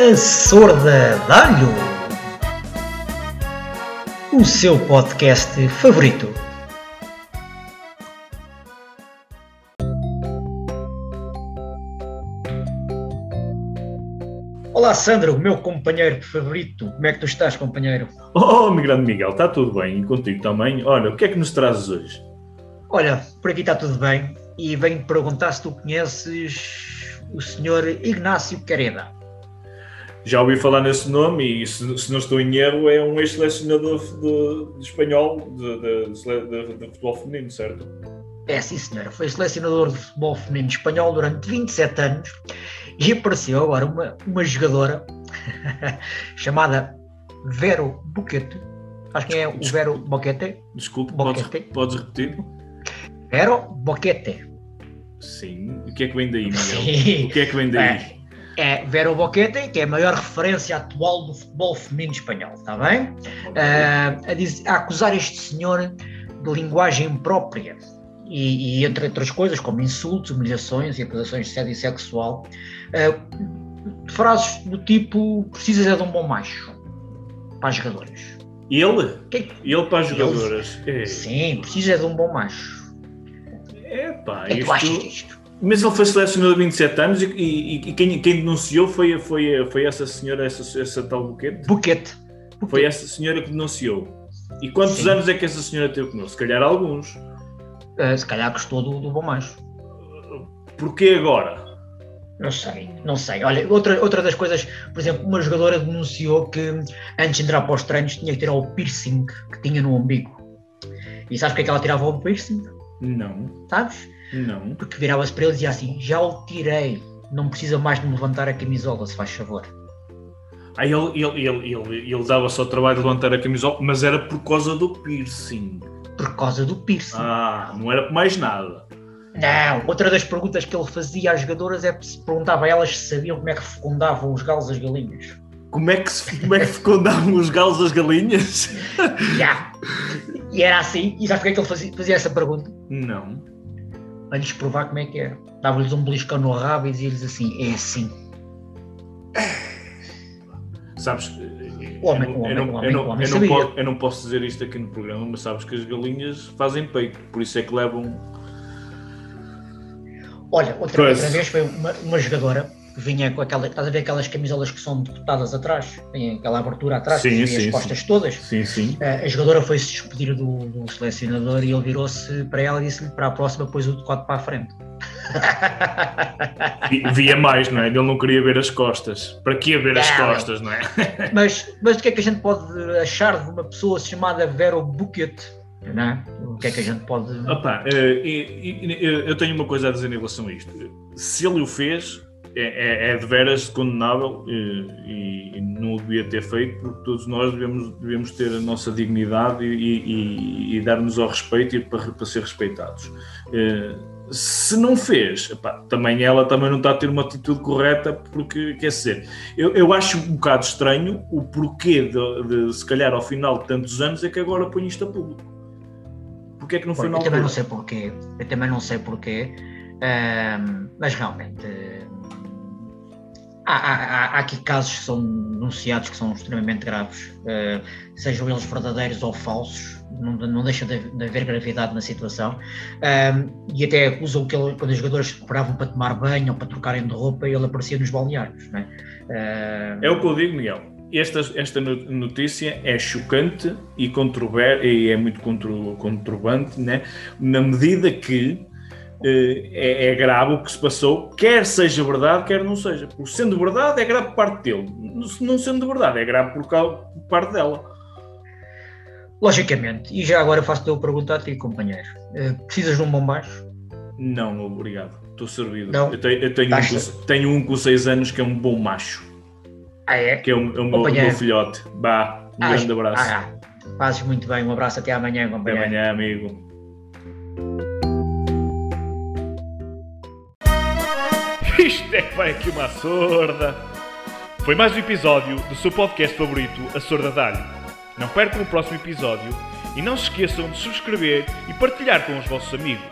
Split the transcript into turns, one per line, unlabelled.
A Sorda Dalho, o seu podcast favorito. Olá Sandro, meu companheiro favorito. Como é que tu estás, companheiro?
Oh, meu grande Miguel, está tudo bem? E contigo também? Olha, o que é que nos trazes hoje?
Olha, por aqui está tudo bem e venho perguntar se tu conheces o senhor Ignácio Careda.
Já ouvi falar nesse nome e, se, se não estou em erro, é um ex-selecionador de, de espanhol de, de, de, futebol feminino, certo?
É, sim, senhora. Foi selecionador de futebol feminino espanhol durante 27 anos e apareceu agora uma, uma jogadora chamada Vero Boquete. Acho que é o Vero Boquete.
Desculpe, Podes, podes repetir?
Vero Boquete.
Sim. O que é que vem daí, Miguel? Sim. O que é que vem daí?
É é Vero Boquete, que é a maior referência atual do futebol feminino espanhol, está bem? Uh, a, dizer, a, acusar este senhor de linguagem própria e, e, entre outras coisas, como insultos, humilhações e acusações de sede sexual, uh, frases do tipo: precisas é de um bom macho para as jogadoras.
Ele? Que? Ele para as jogadoras?
Ele, é. Sim, precisa de um bom macho.
É pá,
o que é que tu achas disto?
Mas ele foi selecionado há 27 anos e, e, e quem, quem, denunciou foi, foi, foi essa senhora, essa, essa tal Buquete?
Buquete.
Foi essa senhora que denunciou. E quantos Sim. anos é que essa senhora teve connosco? Se calhar alguns.
Uh, se calhar gostou do, do bom macho.
Porquê agora?
Não sei, não sei. Olha, outra, outra das coisas, por exemplo, uma jogadora denunciou que antes de entrar para os treinos tinha que tirar o piercing que tinha no umbigo. E sabes porque é que ela tirava o piercing?
Não.
Sabes?
Não.
Porque virava-se para ele e dizia assim: Já o tirei, não precisa mais de me levantar a camisola, se faz favor.
Aí ele, ele, ele, ele, ele dava só o trabalho de levantar a camisola, mas era por causa do piercing.
Por causa do piercing.
Ah, não era por mais nada.
Não, outra das perguntas que ele fazia às jogadoras é se perguntava a elas se sabiam como é que fecundavam os galos as galinhas.
Como é que, se, como é que fecundavam os galos as galinhas?
Já. E era assim. E sabe porque é que ele fazia, fazia essa pergunta?
Não
para lhes provar como é que era. Dava-lhes um beliscão no rabo e dizia-lhes assim: é assim.
Sabes,
o homem, eu, não, homem, eu, não, eu,
não eu não posso dizer isto aqui no programa, mas sabes que as galinhas fazem peito, por isso é que levam.
Olha, outra, outra vez foi uma, uma jogadora vinha com aquela, estás a ver aquelas camisolas que são deputadas atrás, tem aquela abertura atrás, sim, sim, as costas
sim.
todas.
Sim, sim.
Uh, a jogadora foi-se despedir do, do, selecionador e ele virou-se para ela e disse-lhe para a próxima pôs o decote para a frente.
Via mais, não é? Ele não queria ver as costas. Para que ver as costas, não é?
mas, mas o que é que a gente pode achar de uma pessoa chamada Vero Buquet? Não é? O que é que a gente pode.
Opa, uh, eu tenho uma coisa a dizer em relação a isto. Se ele o fez, é, é, é, de veras condenável e, e, não o devia ter feito, porque todos nós devemos, devemos ter a nossa dignidade e, e, e dar-nos ao respeito para, para ser respeitados. Eh, se não fez, epá, também ela também não está a ter uma atitude correta, porque quer dizer, eu, eu acho um bocado estranho o porquê de, de, se calhar ao final de tantos anos é que agora põe isto a público. Porquê é que no final.
Eu também não sei porquê, eu também não sei porquê, mas realmente há, há, há, aqui casos que são denunciados que são extremamente graves, uh, sejam eles verdadeiros ou falsos, não, não deixa de, de haver gravidade na situação. Um, e até acusam que ele, quando os jogadores paravam para tomar banho ou para trocarem de roupa, ele aparecia nos balneários. É?
Uh... é o que eu digo, Miguel. Esta, esta notícia é chocante e, e é muito conturbante, né? na medida que é, é, grave o que se passou, quer seja verdade, quer não seja. Por sendo verdade, é grave por parte dele. Não sendo verdade, é grave por, por parte dela.
Logicamente. E já agora faço-te uma pergunta a ti, companheiro. Uh, precisas de um bom baixo?
Não, obrigado. Estou servido. Não? Eu, tenho, eu tenho, um com, tenho, um com 6 anos que é um bom macho.
Ah, é?
Que é o, é o meu, meu, filhote. Bah, um ah, grande abraço.
Ah, fazes muito bem. Um abraço até amanhã, companheiro.
Até amanhã, amigo. Isto é que vai aqui uma sorda. Foi mais um episódio do seu podcast favorito, A Sorda Dalho. Não percam o próximo episódio e não se esqueçam de subscrever e partilhar com os vossos amigos.